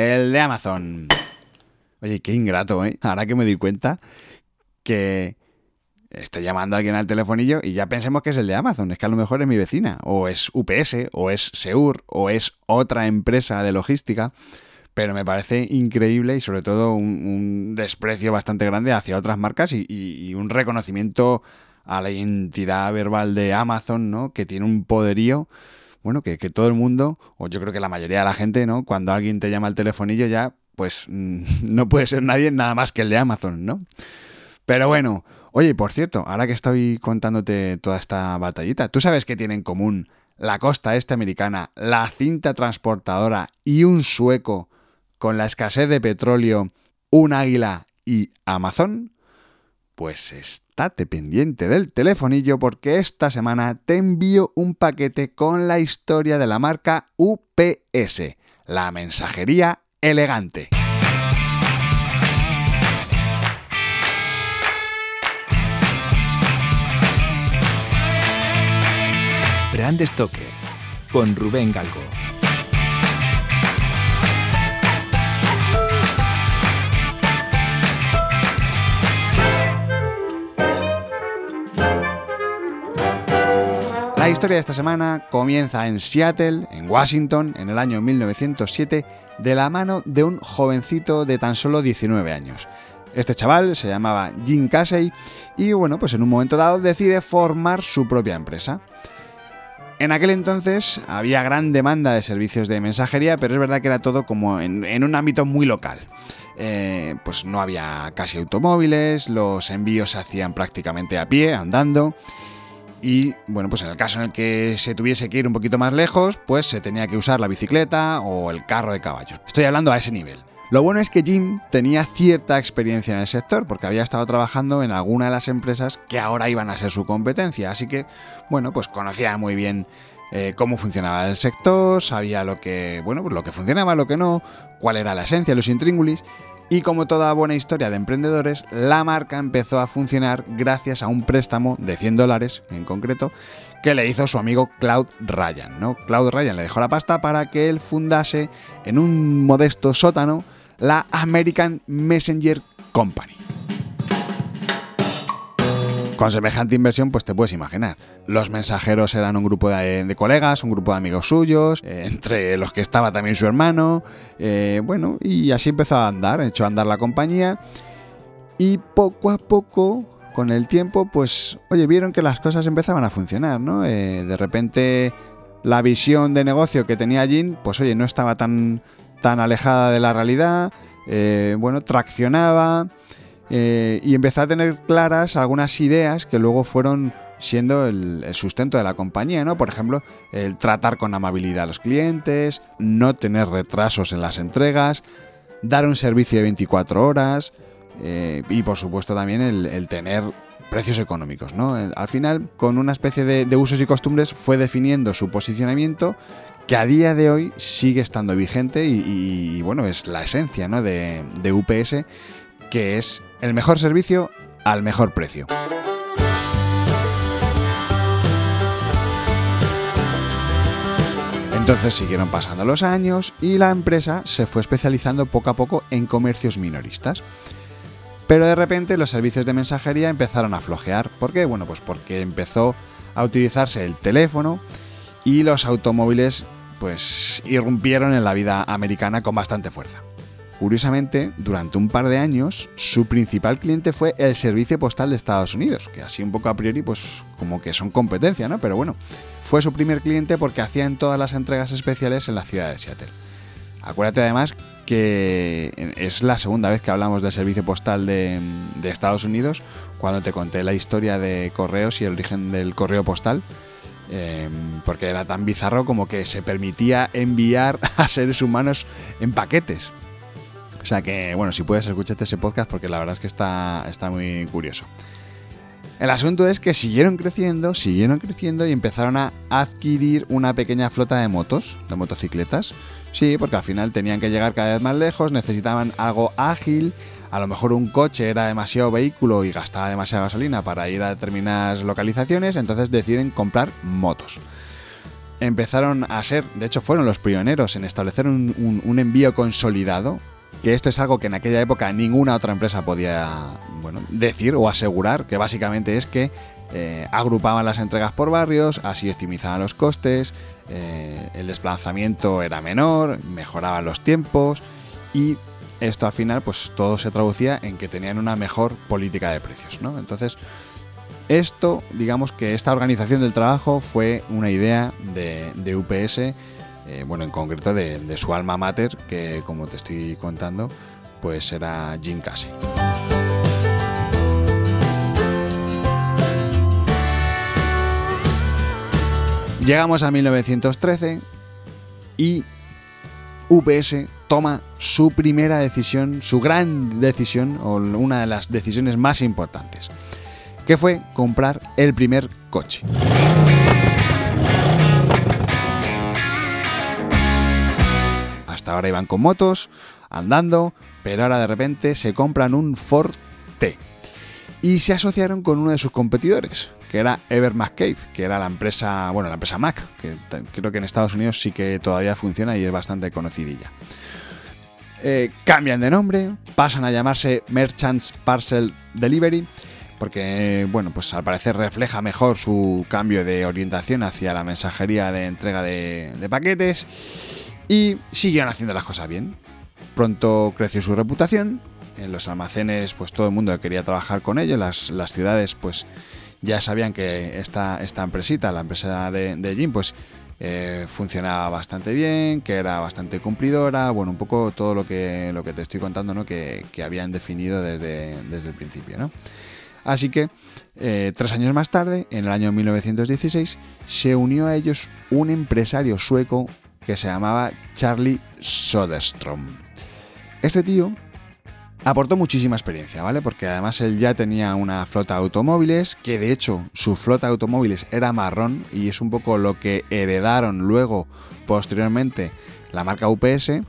el de Amazon. Oye, qué ingrato, ¿eh? Ahora que me doy cuenta que esté llamando a alguien al telefonillo y ya pensemos que es el de Amazon. Es que a lo mejor es mi vecina, o es UPS, o es Seur, o es otra empresa de logística. Pero me parece increíble y sobre todo un, desprecio bastante grande hacia otras marcas y, un reconocimiento a la identidad verbal de Amazon, ¿no? Que tiene un poderío bueno, que, que, todo el mundo, o yo creo que la mayoría de la gente, ¿no? Cuando alguien te llama al telefonillo ya, pues no puede ser nadie nada más que el de Amazon, ¿no? Pero bueno, oye, por cierto, ahora que estoy contándote toda esta batallita, ¿tú sabes qué tiene en común la costa este americana, la cinta transportadora y un sueco con la escasez de petróleo, un águila y Amazon? Pues estate pendiente del telefonillo porque esta semana te envío un paquete con la historia de la marca UPS, la mensajería elegante. Brand Stoker con Rubén Galgo. La historia de esta semana comienza en Seattle, en Washington, en el año 1907, de la mano de un jovencito de tan solo 19 años. Este chaval se llamaba Jim Casey y bueno, pues en un momento dado decide formar su propia empresa. En aquel entonces había gran demanda de servicios de mensajería, pero es verdad que era todo como en, un ámbito muy local. Eh, pues no había casi automóviles, los envíos se hacían prácticamente a pie, andando, y bueno, pues en el caso en el que se tuviese que ir un poquito más lejos, pues se tenía que usar la bicicleta o el carro de caballos. Estoy hablando a ese nivel. Lo bueno es que Jim tenía cierta experiencia en el sector porque había estado trabajando en alguna de las empresas que ahora iban a ser su competencia, así que bueno, pues conocía muy bien eh, cómo funcionaba el sector, sabía lo que, bueno, pues lo que funcionaba, lo que no, cuál era la esencia, los intríngulis y como toda buena historia de emprendedores, la marca empezó a funcionar gracias a un préstamo de 100 dólares en concreto que le hizo su amigo Cloud Ryan. ¿no? Cloud Ryan le dejó la pasta para que él fundase en un modesto sótano la American Messenger Company. Con semejante inversión, pues te puedes imaginar. Los mensajeros eran un grupo de, colegas, un grupo de amigos suyos, eh, entre los que estaba también su hermano. Eh, bueno, y así empezó a andar, echó a andar la compañía. Y poco a poco, con el tiempo, pues, oye, vieron que las cosas empezaban a funcionar, ¿no? Eh, de repente, la visión de negocio que tenía Jin, pues, oye, no estaba tan, tan alejada de la realidad. bueno, traccionaba. Eh, y empezó a tener claras algunas ideas que luego fueron siendo el, sustento de la compañía, ¿no? Por ejemplo, el tratar con amabilidad a los clientes, no tener retrasos en las entregas, dar un servicio de 24 horas eh, y por supuesto también el, tener precios económicos, ¿no? Al final, con una especie de, usos y costumbres, fue definiendo su posicionamiento que a día de hoy sigue estando vigente y, bueno, es la esencia ¿no? de UPS que es el mejor servicio al mejor precio. Entonces siguieron pasando los años y la empresa se fue especializando poco a poco en comercios minoristas. Pero de repente los servicios de mensajería empezaron a flojear. ¿Por qué? Bueno, pues porque empezó a utilizarse el teléfono y los automóviles pues irrumpieron en la vida americana con bastante fuerza. Curiosamente, durante un par de años, su principal cliente fue el Servicio Postal de Estados Unidos, que así un poco a priori, pues como que son competencia, ¿no? Pero bueno, fue su primer cliente porque hacían todas las entregas especiales en la ciudad de Seattle. Acuérdate además que es la segunda vez que hablamos del servicio postal de, Estados Unidos, cuando te conté la historia de correos y el origen del correo postal, em, porque era tan bizarro como que se permitía enviar a seres humanos en paquetes. O sea que, bueno, si puedes, escucharte ese podcast porque la verdad es que está, está muy curioso. El asunto es que siguieron creciendo, siguieron creciendo y empezaron a adquirir una pequeña flota de motos, de motocicletas. Sí, porque al final tenían que llegar cada vez más lejos, necesitaban algo ágil, a lo mejor un coche era demasiado vehículo y gastaba demasiada gasolina para ir a determinadas localizaciones, entonces deciden comprar motos. empezaron a ser, de hecho fueron los pioneros en establecer un, envío consolidado, que esto es algo que en aquella época ninguna otra empresa podía bueno, decir o asegurar, que básicamente es que eh, agrupaban las entregas por barrios, así optimizaban los costes, eh, el desplazamiento era menor, mejoraban los tiempos y esto al final pues todo se traducía en que tenían una mejor política de precios, ¿no? Entonces, esto, digamos que esta organización del trabajo fue una idea de, UPS, eh, bueno, en concreto de, su alma mater, que como te estoy contando, pues era Jim Casey. Llegamos a 1913 y UPS toma su primera decisión, su gran decisión, o una de las decisiones más importantes, que fue comprar el primer coche. Ahora iban con motos, andando, pero ahora de repente se compran un Ford T. Y se asociaron con uno de sus competidores, que era Ever McCabe, que era la empresa, bueno, la empresa Mac, que creo que en Estados Unidos sí que todavía funciona y es bastante conocidilla. Eh, cambian de nombre, pasan a llamarse Merchants Parcel Delivery, porque, bueno, pues al parecer refleja mejor su cambio de orientación hacia la mensajería de entrega de, paquetes y siguieron haciendo las cosas bien. Pronto creció su reputación, en los almacenes pues todo el mundo quería trabajar con ellos, las, las ciudades pues ya sabían que esta, esta empresita, la empresa de, de Jim, pues eh, funcionaba bastante bien, que era bastante cumplidora, bueno, un poco todo lo que, lo que te estoy contando, ¿no? Que, habían definido desde, desde, el principio, ¿no? Así que, eh, tres años más tarde, en el año 1916, se unió a ellos un empresario sueco que se llamaba Charlie Soderstrom. Este tío aportó muchísima experiencia, ¿vale? Porque además él ya tenía una flota de automóviles, que de hecho su flota de automóviles era marrón y es un poco lo que heredaron luego, posteriormente, la marca UPS.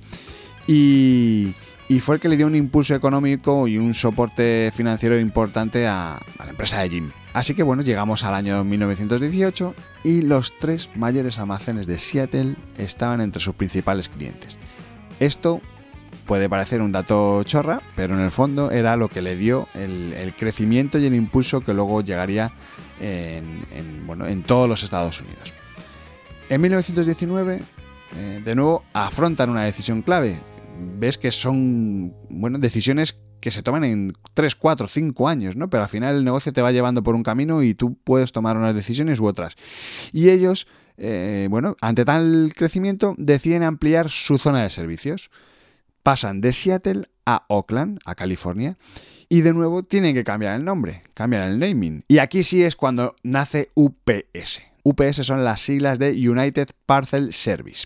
Y, fue el que le dio un impulso económico y un soporte financiero importante a, a, la empresa de Jim. Así que bueno, llegamos al año 1918 y los tres mayores almacenes de Seattle estaban entre sus principales clientes. Esto puede parecer un dato chorra, pero en el fondo era lo que le dio el, crecimiento y el impulso que luego llegaría en, bueno, en todos los Estados Unidos. En 1919, eh, de nuevo, afrontan una decisión clave. Ves que son bueno, decisiones que se toman en 3, 4, 5 años, ¿no? Pero al final el negocio te va llevando por un camino y tú puedes tomar unas decisiones u otras. Y ellos, eh, bueno, ante tal crecimiento, deciden ampliar su zona de servicios pasan de Seattle a Oakland, a California, y de nuevo tienen que cambiar el nombre, cambiar el naming. Y aquí sí es cuando nace UPS. UPS son las siglas de United Parcel Service.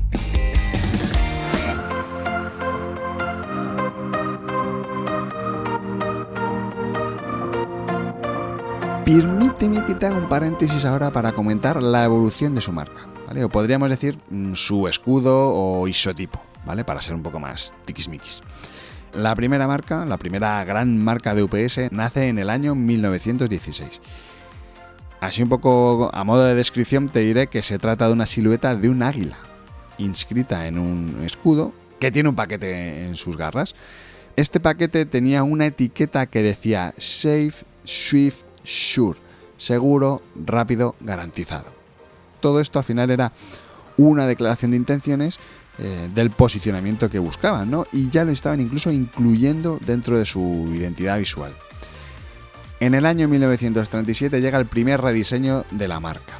Permíteme que te haga un paréntesis ahora para comentar la evolución de su marca, O podríamos decir mm, su escudo o isotipo. ¿vale? Para ser un poco más tiquismiquis. La primera marca, la primera gran marca de UPS, nace en el año 1916. Así un poco a modo de descripción te diré que se trata de una silueta de un águila, inscrita en un escudo que tiene un paquete en sus garras. Este paquete tenía una etiqueta que decía Safe, Swift, Sure, seguro, rápido, garantizado. Todo esto al final era una declaración de intenciones eh, del posicionamiento que buscaban, ¿no? Y ya lo estaban incluso incluyendo dentro de su identidad visual. En el año 1937 llega el primer rediseño de la marca.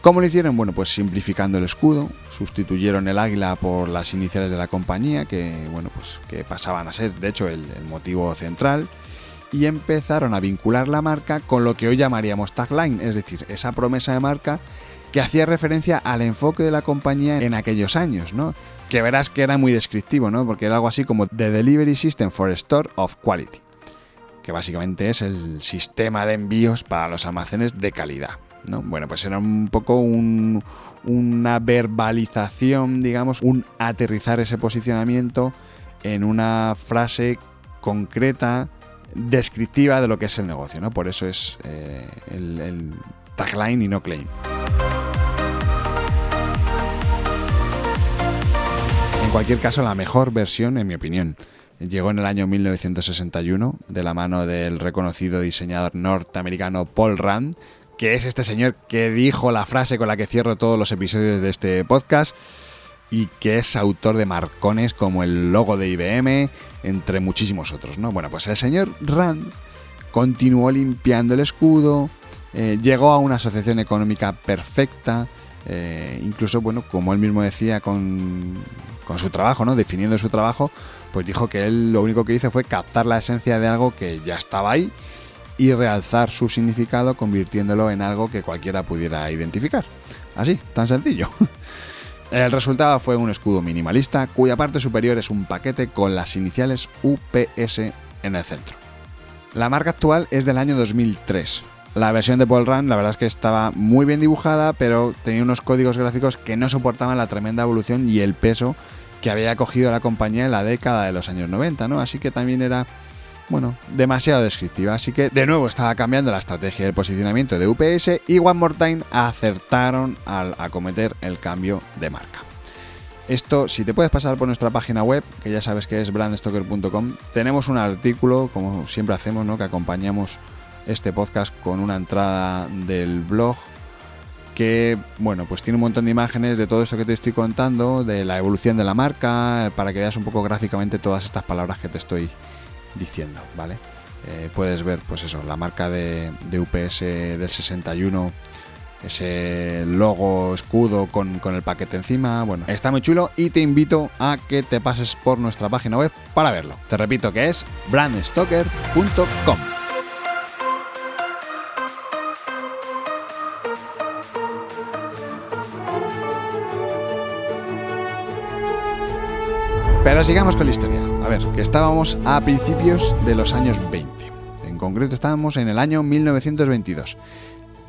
¿Cómo lo hicieron? Bueno, pues simplificando el escudo, sustituyeron el águila por las iniciales de la compañía, que bueno, pues que pasaban a ser, de hecho, el, el motivo central, y empezaron a vincular la marca con lo que hoy llamaríamos tagline, es decir, esa promesa de marca que hacía referencia al enfoque de la compañía en aquellos años, ¿no? Que verás que era muy descriptivo, ¿no? Porque era algo así como The Delivery System for Store of Quality, que básicamente es el sistema de envíos para los almacenes de calidad. ¿no? Bueno, pues era un poco una verbalización, digamos, un aterrizar ese posicionamiento en una frase concreta, descriptiva de lo que es el negocio, ¿no? Por eso es eh, el tagline y no claim. En cualquier caso, la mejor versión, en mi opinión, llegó en el año 1961 de la mano del reconocido diseñador norteamericano Paul Rand, que es este señor que dijo la frase con la que cierro todos los episodios de este podcast y que es autor de marcones como el logo de IBM, entre muchísimos otros, ¿no? Bueno, pues el señor Rand continuó limpiando el escudo, eh, llegó a una asociación económica perfecta, eh, incluso, bueno, como él mismo decía con, con su trabajo, ¿no? Definiendo su trabajo, pues dijo que él lo único que hizo fue captar la esencia de algo que ya estaba ahí y realzar su significado convirtiéndolo en algo que cualquiera pudiera identificar. Así, tan sencillo. El resultado fue un escudo minimalista cuya parte superior es un paquete con las iniciales UPS en el centro. La marca actual es del año 2003, la versión de Paul Run, la verdad es que estaba muy bien dibujada, pero tenía unos códigos gráficos que no soportaban la tremenda evolución y el peso que había cogido la compañía en la década de los años 90, ¿no? Así que también era, bueno, demasiado descriptiva. Así que de nuevo estaba cambiando la estrategia del posicionamiento de UPS y One More Time acertaron al acometer el cambio de marca. Esto, si te puedes pasar por nuestra página web, que ya sabes que es brandstoker.com, tenemos un artículo, como siempre hacemos, ¿no? que acompañamos este podcast con una entrada del blog que, bueno, pues tiene un montón de imágenes de todo esto que te estoy contando, de la evolución de la marca, para que veas un poco gráficamente todas estas palabras que te estoy diciendo, ¿vale? Eh, puedes ver, pues eso, la marca de, UPS del 61, ese logo, escudo con, con el paquete encima, bueno, está muy chulo y te invito a que te pases por nuestra página web para verlo. Te repito que es brandstoker.com. Pero sigamos con la historia. A ver, que estábamos a principios de los años 20. En concreto estábamos en el año 1922.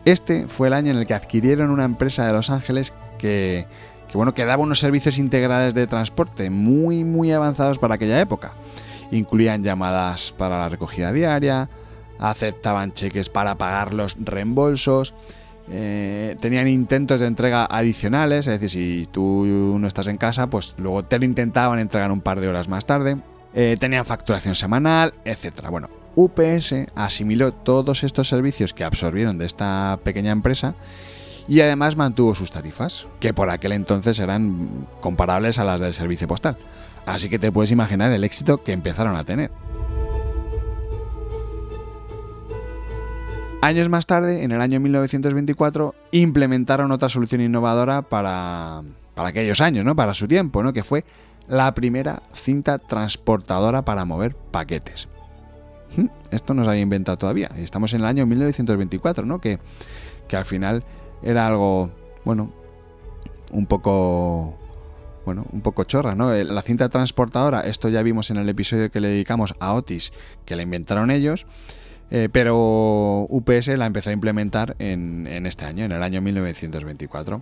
Este fue el año en el que adquirieron una empresa de Los Ángeles que, bueno, que daba unos servicios integrales de transporte muy muy avanzados para aquella época. Incluían llamadas para la recogida diaria, aceptaban cheques para pagar los reembolsos, eh, tenían intentos de entrega adicionales, es decir, si tú no estás en casa, pues luego te lo intentaban entregar un par de horas más tarde. Eh, tenían facturación semanal, etc. Bueno, UPS asimiló todos estos servicios que absorbieron de esta pequeña empresa y además mantuvo sus tarifas, que por aquel entonces eran comparables a las del servicio postal. Así que te puedes imaginar el éxito que empezaron a tener. Años más tarde, en el año 1924, implementaron otra solución innovadora para, aquellos años, ¿no? para su tiempo, ¿no? que fue la primera cinta transportadora para mover paquetes. Hmm, esto no se había inventado todavía. Y estamos en el año 1924, ¿no? Que, que al final era algo, bueno, un poco bueno, un poco chorra, ¿no? La cinta transportadora, esto ya vimos en el episodio que le dedicamos a Otis, que la inventaron ellos. Eh, pero UPS la empezó a implementar en, este año, en el año 1924.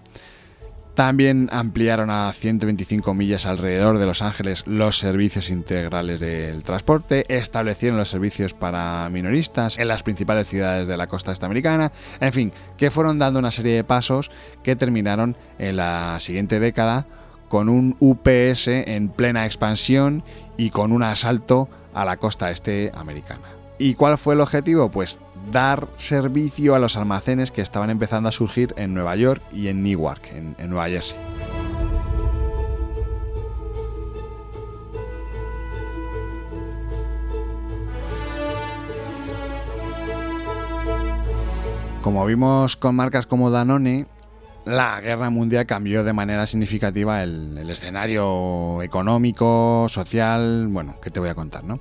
También ampliaron a 125 millas alrededor de Los Ángeles los servicios integrales del transporte, establecieron los servicios para minoristas en las principales ciudades de la costa estadounidense, en fin, que fueron dando una serie de pasos que terminaron en la siguiente década con un UPS en plena expansión y con un asalto a la costa este americana. ¿Y cuál fue el objetivo? Pues dar servicio a los almacenes que estaban empezando a surgir en Nueva York y en Newark, en, Nueva Jersey. Como vimos con marcas como Danone, la guerra mundial cambió de manera significativa el, el, escenario económico, social, bueno, ¿qué te voy a contar, no?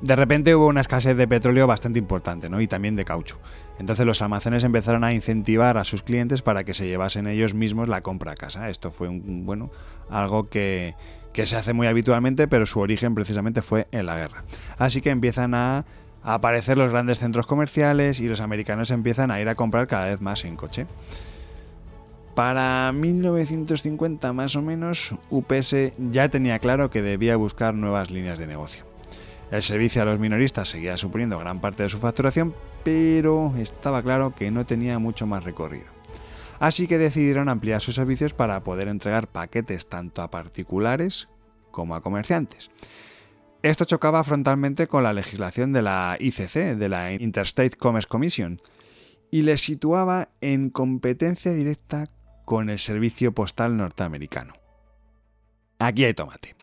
De repente hubo una escasez de petróleo bastante importante, ¿no? Y también de caucho. Entonces los almacenes empezaron a incentivar a sus clientes para que se llevasen ellos mismos la compra a casa. Esto fue un, bueno, algo que, que se hace muy habitualmente, pero su origen precisamente fue en la guerra. Así que empiezan a aparecer los grandes centros comerciales y los americanos empiezan a ir a comprar cada vez más en coche. Para 1950 más o menos, UPS ya tenía claro que debía buscar nuevas líneas de negocio. El servicio a los minoristas seguía suponiendo gran parte de su facturación, pero estaba claro que no tenía mucho más recorrido. Así que decidieron ampliar sus servicios para poder entregar paquetes tanto a particulares como a comerciantes. Esto chocaba frontalmente con la legislación de la ICC, de la Interstate Commerce Commission, y les situaba en competencia directa con el servicio postal norteamericano. Aquí hay tomate.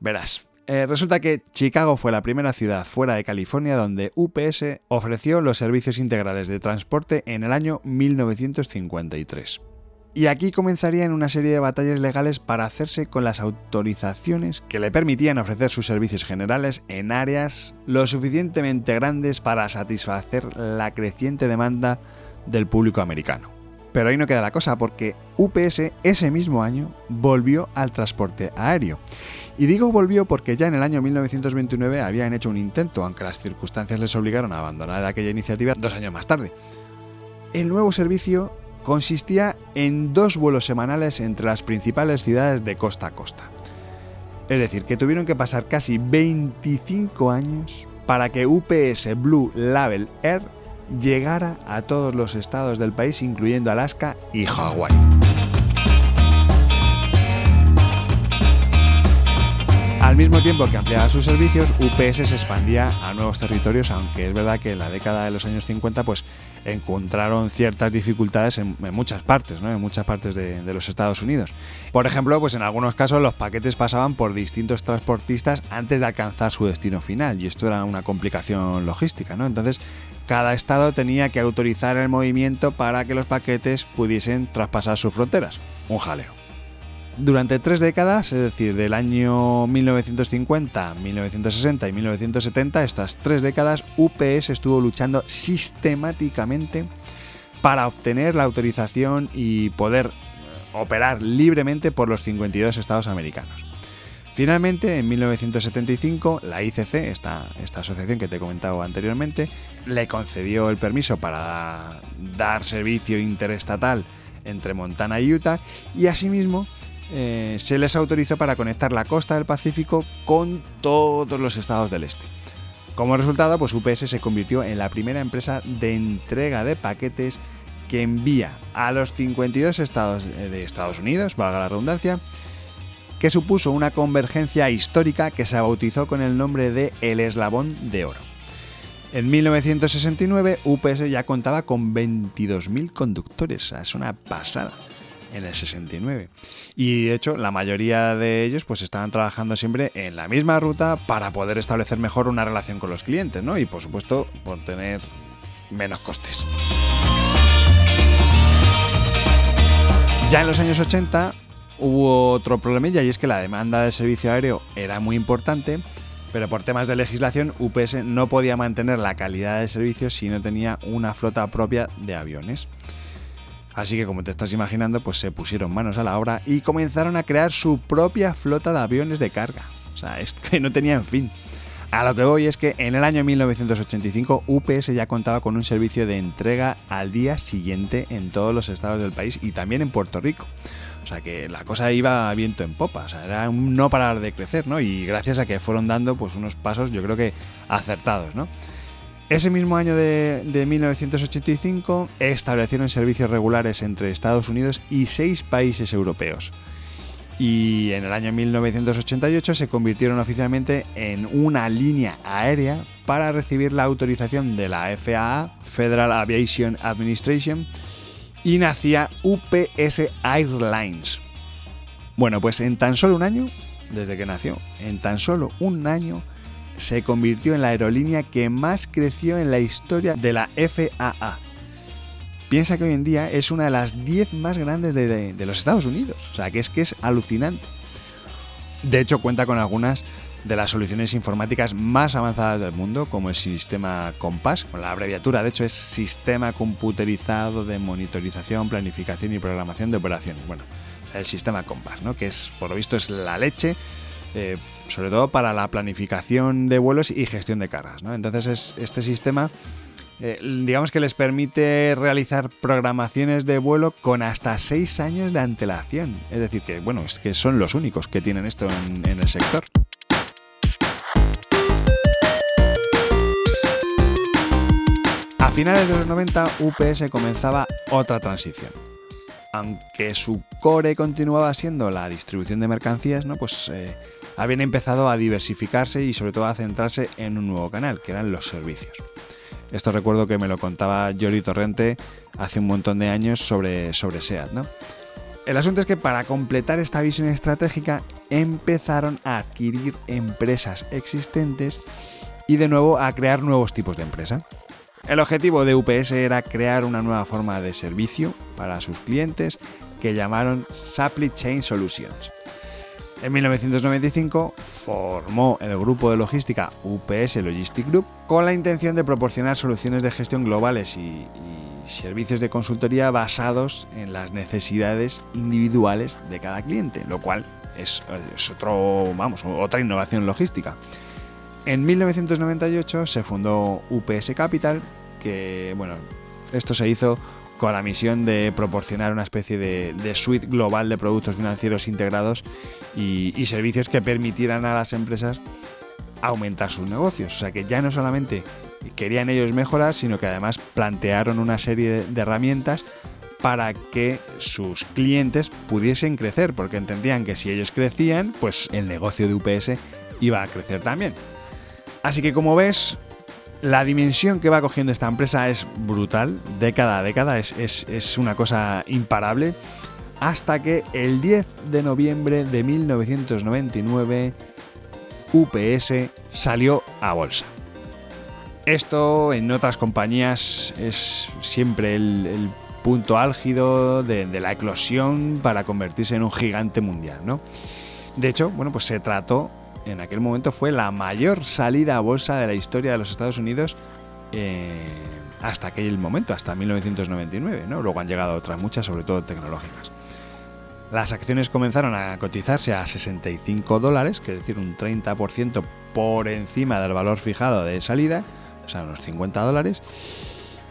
Verás, eh, resulta que Chicago fue la primera ciudad fuera de California donde UPS ofreció los servicios integrales de transporte en el año 1953. Y aquí comenzarían una serie de batallas legales para hacerse con las autorizaciones que le permitían ofrecer sus servicios generales en áreas lo suficientemente grandes para satisfacer la creciente demanda del público americano. Pero ahí no queda la cosa, porque UPS ese mismo año volvió al transporte aéreo. Y digo volvió porque ya en el año 1929 habían hecho un intento, aunque las circunstancias les obligaron a abandonar aquella iniciativa dos años más tarde. El nuevo servicio consistía en dos vuelos semanales entre las principales ciudades de costa a costa. Es decir, que tuvieron que pasar casi 25 años para que UPS Blue Label Air llegara a todos los estados del país, incluyendo Alaska y Hawái. Al mismo tiempo que ampliaba sus servicios, UPS se expandía a nuevos territorios, aunque es verdad que en la década de los años 50 pues, encontraron ciertas dificultades en, muchas partes, ¿no? en muchas partes de, los Estados Unidos. Por ejemplo, pues en algunos casos los paquetes pasaban por distintos transportistas antes de alcanzar su destino final, y esto era una complicación logística. ¿no? Entonces, cada estado tenía que autorizar el movimiento para que los paquetes pudiesen traspasar sus fronteras. Un jaleo. Durante tres décadas, es decir, del año 1950, 1960 y 1970, estas tres décadas, UPS estuvo luchando sistemáticamente para obtener la autorización y poder operar libremente por los 52 estados americanos. Finalmente, en 1975, la ICC, esta, esta asociación que te he comentado anteriormente, le concedió el permiso para dar servicio interestatal entre Montana y Utah y asimismo eh, se les autorizó para conectar la costa del Pacífico con todos los estados del este. Como resultado, pues UPS se convirtió en la primera empresa de entrega de paquetes que envía a los 52 estados de Estados Unidos, valga la redundancia, que supuso una convergencia histórica que se bautizó con el nombre de El Eslabón de Oro. En 1969 UPS ya contaba con 22.000 conductores, es una pasada en el 69. Y de hecho, la mayoría de ellos pues estaban trabajando siempre en la misma ruta para poder establecer mejor una relación con los clientes, ¿no? Y por supuesto, por tener menos costes. Ya en los años 80 hubo otro problemilla y es que la demanda del servicio aéreo era muy importante, pero por temas de legislación UPS no podía mantener la calidad del servicio si no tenía una flota propia de aviones. Así que como te estás imaginando, pues se pusieron manos a la obra y comenzaron a crear su propia flota de aviones de carga. O sea, es que no tenían fin. A lo que voy es que en el año 1985 UPS ya contaba con un servicio de entrega al día siguiente en todos los estados del país y también en Puerto Rico. O sea que la cosa iba viento en popa, o sea, era un no parar de crecer, ¿no? Y gracias a que fueron dando pues unos pasos yo creo que acertados, ¿no? Ese mismo año de, 1985 establecieron servicios regulares entre Estados Unidos y seis países europeos. Y en el año 1988 se convirtieron oficialmente en una línea aérea para recibir la autorización de la FAA, Federal Aviation Administration, y nacía UPS Airlines. Bueno, pues en tan solo un año, desde que nació, en tan solo un año, se convirtió en la aerolínea que más creció en la historia de la FAA. Piensa que hoy en día es una de las 10 más grandes de, los Estados Unidos, o sea que es que es alucinante. De hecho cuenta con algunas de las soluciones informáticas más avanzadas del mundo, como el sistema Compass. La abreviatura, de hecho, es Sistema Computerizado de Monitorización, Planificación y Programación de Operaciones. Bueno, el sistema Compass, ¿no? que es, por lo visto, es la leche. Eh, sobre todo para la planificación de vuelos y gestión de cargas. ¿no? Entonces es, este sistema eh, digamos que les permite realizar programaciones de vuelo con hasta 6 años de antelación. Es decir, que bueno, es que son los únicos que tienen esto en, el sector. A finales de los 90, UPS comenzaba otra transición. Aunque su core continuaba siendo la distribución de mercancías, ¿no? pues eh, habían empezado a diversificarse y sobre todo a centrarse en un nuevo canal, que eran los servicios. Esto recuerdo que me lo contaba Jordi Torrente hace un montón de años sobre, sobre SEAT. El asunto es que para completar esta visión estratégica empezaron a adquirir empresas existentes y de nuevo a crear nuevos tipos de empresa. El objetivo de UPS era crear una nueva forma de servicio para sus clientes que llamaron Supply Chain Solutions. En 1995 formó el grupo de logística UPS Logistic Group con la intención de proporcionar soluciones de gestión globales y, servicios de consultoría basados en las necesidades individuales de cada cliente, lo cual es, es otro, vamos, otra innovación logística. En 1998 se fundó UPS Capital, que bueno, esto se hizo con la misión de proporcionar una especie de, suite global de productos financieros integrados y, servicios que permitieran a las empresas aumentar sus negocios. O sea que ya no solamente querían ellos mejorar, sino que además plantearon una serie de herramientas para que sus clientes pudiesen crecer, porque entendían que si ellos crecían, pues el negocio de UPS iba a crecer también. Así que como ves, la dimensión que va cogiendo esta empresa es brutal, década a década, es, es, es, una cosa imparable, hasta que el 10 de noviembre de 1999 UPS salió a bolsa. Esto en otras compañías es siempre el, punto álgido de, de, la eclosión para convertirse en un gigante mundial, ¿no? De hecho, bueno, pues se trató en aquel momento fue la mayor salida a bolsa de la historia de los Estados Unidos eh, hasta aquel momento, hasta 1999. ¿no? Luego han llegado otras muchas, sobre todo tecnológicas. Las acciones comenzaron a cotizarse a 65 dólares, que es decir, un 30% por encima del valor fijado de salida, o sea, unos 50 dólares.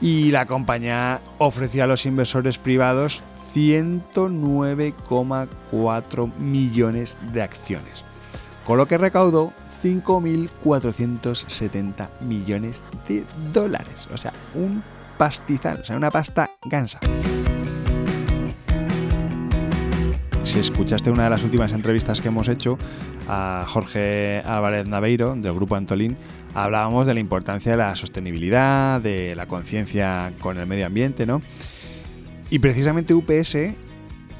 Y la compañía ofrecía a los inversores privados 109,4 millones de acciones con lo que recaudó 5.470 millones de dólares. O sea, un pastizal, o sea, una pasta gansa. Si escuchaste una de las últimas entrevistas que hemos hecho a Jorge Álvarez Naveiro del grupo Antolín, hablábamos de la importancia de la sostenibilidad, de la conciencia con el medio ambiente, ¿no? Y precisamente UPS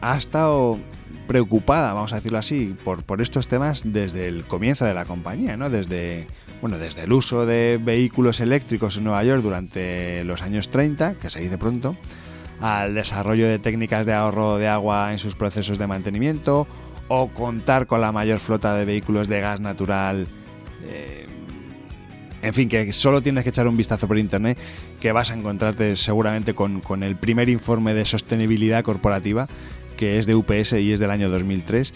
ha estado preocupada, vamos a decirlo así, por, por estos temas desde el comienzo de la compañía, ¿no? Desde, bueno, desde el uso de vehículos eléctricos en Nueva York durante los años 30, que se dice pronto, al desarrollo de técnicas de ahorro de agua en sus procesos de mantenimiento, o contar con la mayor flota de vehículos de gas natural. Eh, en fin, que solo tienes que echar un vistazo por internet, que vas a encontrarte seguramente con, con el primer informe de sostenibilidad corporativa que es de UPS y es del año 2003.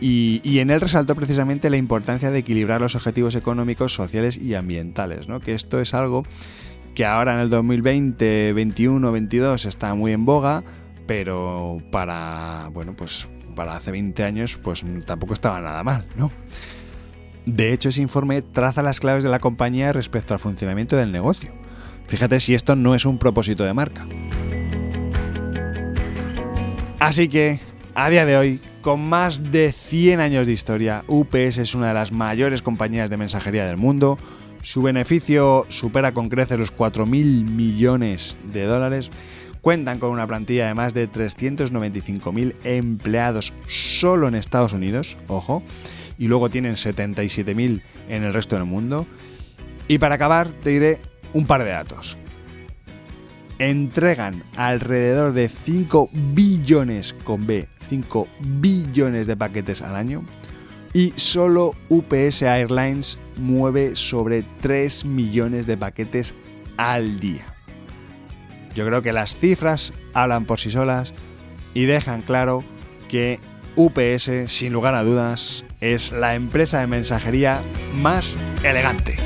Y, en él resaltó precisamente la importancia de equilibrar los objetivos económicos, sociales y ambientales, ¿no? que esto es algo que ahora en el 2020, 21, 22 está muy en boga, pero para, bueno, pues para hace 20 años pues tampoco estaba nada mal, ¿no? De hecho, ese informe traza las claves de la compañía respecto al funcionamiento del negocio. Fíjate si esto no es un propósito de marca. Así que, a día de hoy, con más de 100 años de historia, UPS es una de las mayores compañías de mensajería del mundo. Su beneficio supera con creces los 4.000 millones de dólares. Cuentan con una plantilla de más de 395.000 empleados solo en Estados Unidos, ojo, y luego tienen 77.000 en el resto del mundo. Y para acabar, te diré un par de datos entregan alrededor de 5 billones con B, 5 billones de paquetes al año. y solo UPS Airlines mueve sobre 3 millones de paquetes al día. Yo creo que las cifras hablan por sí solas y dejan claro que UPS, sin lugar a dudas, es la empresa de mensajería más elegante.